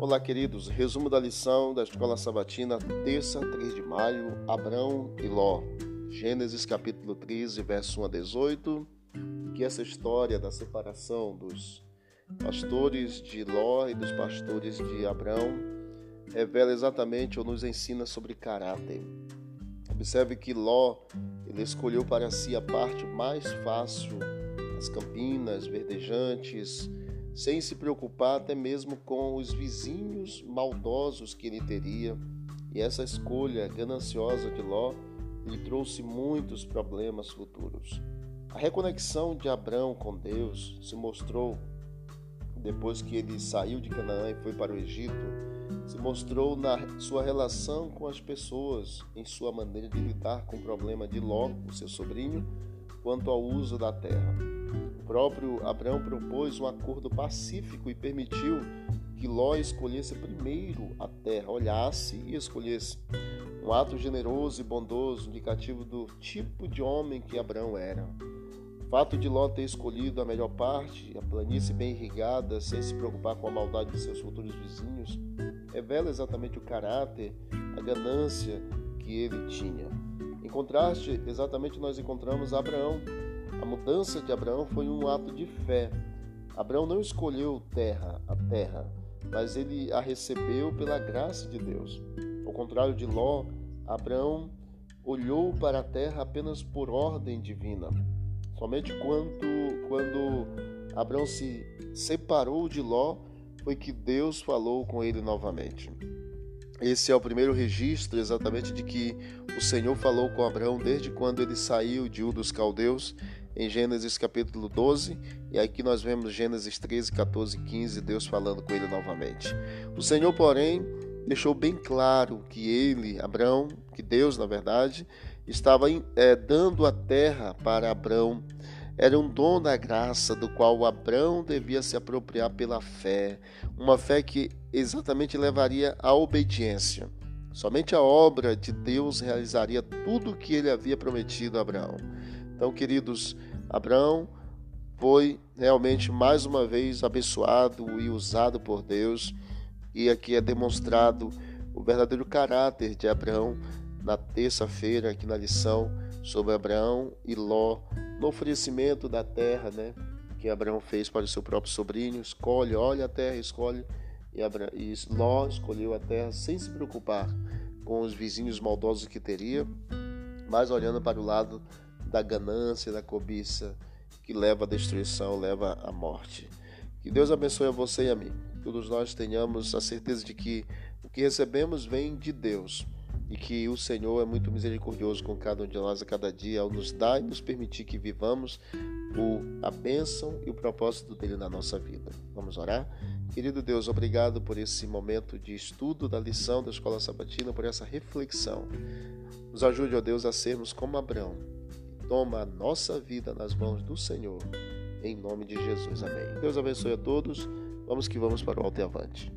Olá, queridos. Resumo da lição da Escola Sabatina, terça, 3 de maio, Abrão e Ló. Gênesis capítulo 13, verso 1 a 18. Que essa história da separação dos pastores de Ló e dos pastores de Abrão revela exatamente ou nos ensina sobre caráter. Observe que Ló ele escolheu para si a parte mais fácil, as campinas verdejantes, sem se preocupar até mesmo com os vizinhos maldosos que ele teria. E essa escolha gananciosa de Ló lhe trouxe muitos problemas futuros. A reconexão de Abraão com Deus se mostrou depois que ele saiu de Canaã e foi para o Egito, se mostrou na sua relação com as pessoas, em sua maneira de lidar com o problema de Ló, o seu sobrinho, quanto ao uso da terra próprio Abraão propôs um acordo pacífico e permitiu que Ló escolhesse primeiro a terra, olhasse e escolhesse. Um ato generoso e bondoso, indicativo do tipo de homem que Abraão era. O fato de Ló ter escolhido a melhor parte, a planície bem irrigada, sem se preocupar com a maldade de seus futuros vizinhos, revela exatamente o caráter, a ganância que ele tinha. Contraste, exatamente nós encontramos Abraão, a mudança de Abraão foi um ato de fé. Abraão não escolheu terra, a terra, mas ele a recebeu pela graça de Deus. Ao contrário de Ló, Abraão olhou para a terra apenas por ordem divina. Somente quando, quando Abraão se separou de Ló, foi que Deus falou com ele novamente. Esse é o primeiro registro exatamente de que o Senhor falou com Abraão desde quando ele saiu de Ur dos Caldeus em Gênesis capítulo 12, e aqui nós vemos Gênesis 13, 14 e 15, Deus falando com ele novamente. O Senhor, porém, deixou bem claro que ele, Abraão, que Deus, na verdade, estava é, dando a terra para Abraão. Era um dom da graça do qual Abraão devia se apropriar pela fé, uma fé que exatamente levaria à obediência. Somente a obra de Deus realizaria tudo o que ele havia prometido a Abraão. Então, queridos, Abraão foi realmente mais uma vez abençoado e usado por Deus, e aqui é demonstrado o verdadeiro caráter de Abraão na terça-feira, aqui na lição sobre Abraão e Ló, no oferecimento da terra, né? Que Abraão fez para o seu próprio sobrinho, escolhe, olha a terra, escolhe, e, Abra... e Ló escolheu a terra sem se preocupar com os vizinhos maldosos que teria, mas olhando para o lado da ganância, da cobiça, que leva à destruição, leva à morte. Que Deus abençoe a você e a mim. Que todos nós tenhamos a certeza de que o que recebemos vem de Deus e que o Senhor é muito misericordioso com cada um de nós a cada dia ao nos dar e nos permitir que vivamos o, a bênção e o propósito dele na nossa vida. Vamos orar? Querido Deus, obrigado por esse momento de estudo da lição da Escola Sabatina, por essa reflexão. Nos ajude, ó Deus, a sermos como Abraão, toma a nossa vida nas mãos do Senhor. Em nome de Jesus. Amém. Deus abençoe a todos. Vamos que vamos para o alto e avante.